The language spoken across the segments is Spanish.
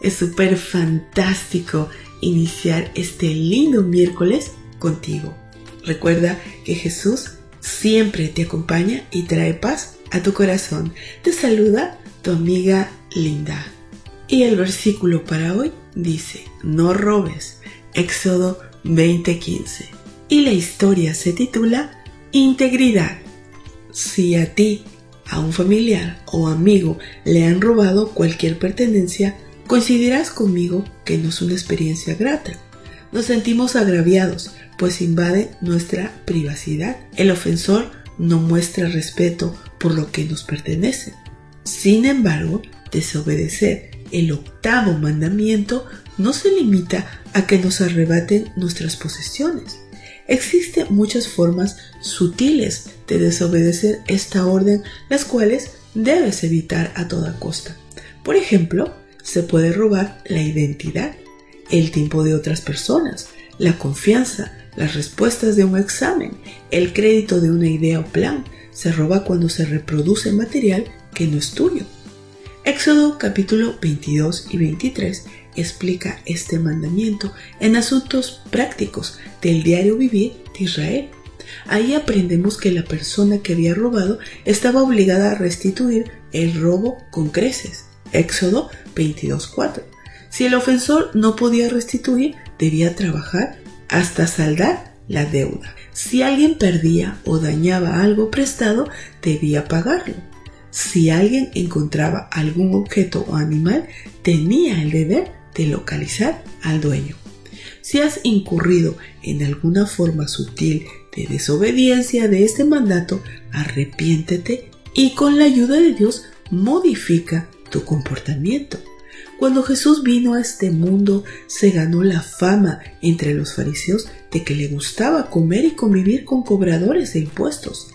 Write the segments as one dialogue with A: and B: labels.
A: Es súper fantástico iniciar este lindo miércoles contigo. Recuerda que Jesús siempre te acompaña y trae paz a tu corazón. Te saluda tu amiga Linda. Y el versículo para hoy dice, no robes. Éxodo 20:15. Y la historia se titula Integridad. Si a ti, a un familiar o amigo le han robado cualquier pertenencia, coincidirás conmigo que no es una experiencia grata. Nos sentimos agraviados, pues invade nuestra privacidad. El ofensor no muestra respeto por lo que nos pertenece. Sin embargo, desobedecer el octavo mandamiento no se limita a que nos arrebaten nuestras posesiones. Existen muchas formas sutiles de desobedecer esta orden, las cuales debes evitar a toda costa. Por ejemplo, se puede robar la identidad, el tiempo de otras personas, la confianza, las respuestas de un examen, el crédito de una idea o plan. Se roba cuando se reproduce material que no es tuyo. Éxodo capítulo 22 y 23 explica este mandamiento en asuntos prácticos del diario vivir de Israel. Ahí aprendemos que la persona que había robado estaba obligada a restituir el robo con creces. Éxodo 22.4. Si el ofensor no podía restituir, debía trabajar hasta saldar la deuda. Si alguien perdía o dañaba algo prestado, debía pagarlo. Si alguien encontraba algún objeto o animal, tenía el deber de localizar al dueño. Si has incurrido en alguna forma sutil de desobediencia de este mandato, arrepiéntete y con la ayuda de Dios modifica tu comportamiento. Cuando Jesús vino a este mundo, se ganó la fama entre los fariseos de que le gustaba comer y convivir con cobradores de impuestos.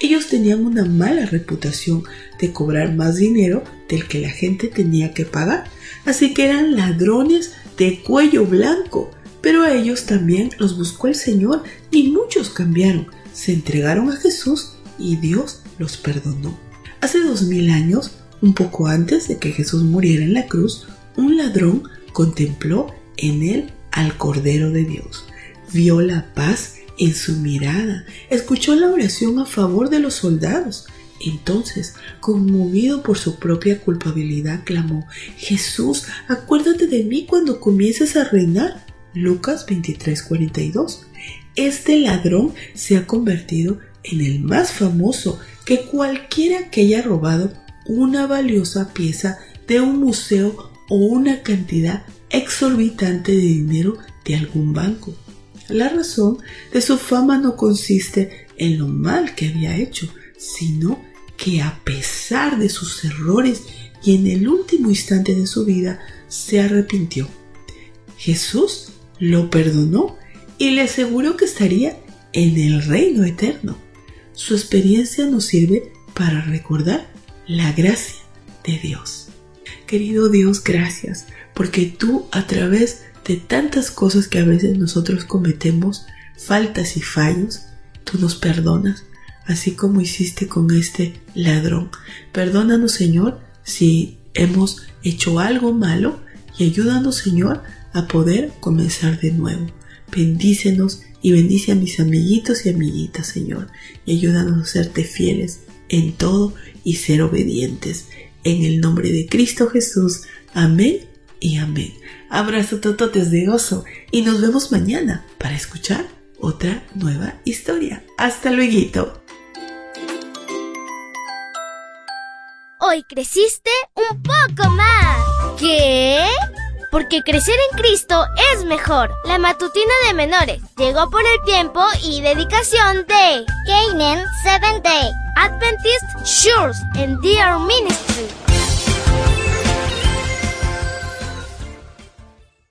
A: Ellos tenían una mala reputación de cobrar más dinero del que la gente tenía que pagar, así que eran ladrones de cuello blanco. Pero a ellos también los buscó el Señor y muchos cambiaron, se entregaron a Jesús y Dios los perdonó. Hace dos mil años un poco antes de que Jesús muriera en la cruz, un ladrón contempló en él al Cordero de Dios. Vio la paz en su mirada, escuchó la oración a favor de los soldados. Entonces, conmovido por su propia culpabilidad, clamó, Jesús, acuérdate de mí cuando comiences a reinar. Lucas 23:42. Este ladrón se ha convertido en el más famoso que cualquiera que haya robado una valiosa pieza de un museo o una cantidad exorbitante de dinero de algún banco. La razón de su fama no consiste en lo mal que había hecho, sino que a pesar de sus errores y en el último instante de su vida se arrepintió. Jesús lo perdonó y le aseguró que estaría en el reino eterno. Su experiencia nos sirve para recordar la gracia de Dios. Querido Dios, gracias, porque tú a través de tantas cosas que a veces nosotros cometemos, faltas y fallos, tú nos perdonas, así como hiciste con este ladrón. Perdónanos, Señor, si hemos hecho algo malo y ayúdanos, Señor, a poder comenzar de nuevo. Bendícenos y bendice a mis amiguitos y amiguitas, Señor, y ayúdanos a serte fieles en todo y ser obedientes. En el nombre de Cristo Jesús. Amén y amén. Abrazo tototes de gozo y nos vemos mañana para escuchar otra nueva historia. Hasta luego.
B: Hoy creciste un poco más. ¿Qué? Porque crecer en Cristo es mejor. La matutina de menores llegó por el tiempo y dedicación de
C: Canaan
B: church and their ministry.